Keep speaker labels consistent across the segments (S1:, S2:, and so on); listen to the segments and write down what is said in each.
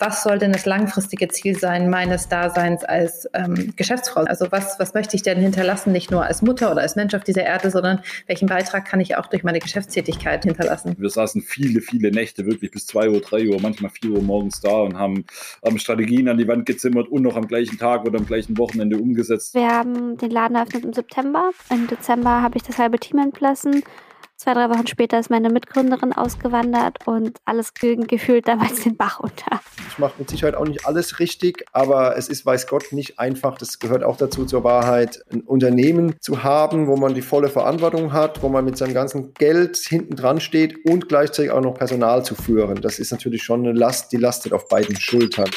S1: was soll denn das langfristige Ziel sein meines Daseins als ähm, Geschäftsfrau? Also was, was möchte ich denn hinterlassen, nicht nur als Mutter oder als Mensch auf dieser Erde, sondern welchen Beitrag kann ich auch durch meine Geschäftstätigkeit hinterlassen?
S2: Wir saßen viele, viele Nächte wirklich bis zwei Uhr, drei Uhr, manchmal vier Uhr morgens da und haben, haben Strategien an die Wand gezimmert und noch am gleichen Tag oder am gleichen Wochenende umgesetzt.
S3: Wir haben den Laden eröffnet im September. Im Dezember habe ich das halbe Team entlassen. Zwei, drei Wochen später ist meine Mitgründerin ausgewandert und alles ging gefühlt damals den Bach unter.
S4: Ich mache mit Sicherheit auch nicht alles richtig, aber es ist, weiß Gott, nicht einfach. Das gehört auch dazu zur Wahrheit, ein Unternehmen zu haben, wo man die volle Verantwortung hat, wo man mit seinem ganzen Geld hinten dran steht und gleichzeitig auch noch Personal zu führen. Das ist natürlich schon eine Last, die lastet auf beiden Schultern.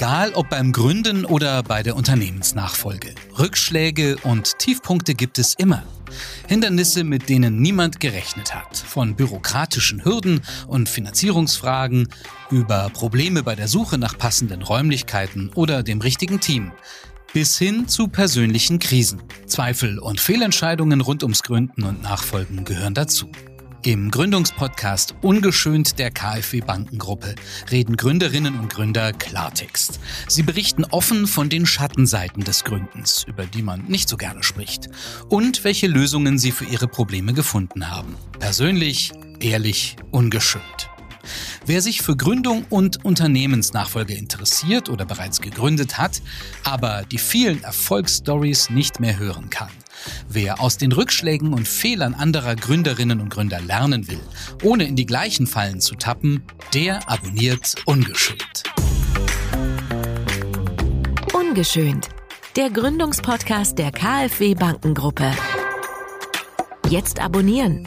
S5: Egal ob beim Gründen oder bei der Unternehmensnachfolge. Rückschläge und Tiefpunkte gibt es immer. Hindernisse, mit denen niemand gerechnet hat. Von bürokratischen Hürden und Finanzierungsfragen über Probleme bei der Suche nach passenden Räumlichkeiten oder dem richtigen Team. Bis hin zu persönlichen Krisen. Zweifel und Fehlentscheidungen rund ums Gründen und Nachfolgen gehören dazu. Im Gründungspodcast Ungeschönt der KfW Bankengruppe reden Gründerinnen und Gründer Klartext. Sie berichten offen von den Schattenseiten des Gründens, über die man nicht so gerne spricht, und welche Lösungen sie für ihre Probleme gefunden haben. Persönlich, ehrlich, ungeschönt. Wer sich für Gründung und Unternehmensnachfolge interessiert oder bereits gegründet hat, aber die vielen Erfolgsstories nicht mehr hören kann. Wer aus den Rückschlägen und Fehlern anderer Gründerinnen und Gründer lernen will, ohne in die gleichen Fallen zu tappen, der abonniert Ungeschönt.
S6: Ungeschönt. Der Gründungspodcast der KfW Bankengruppe. Jetzt abonnieren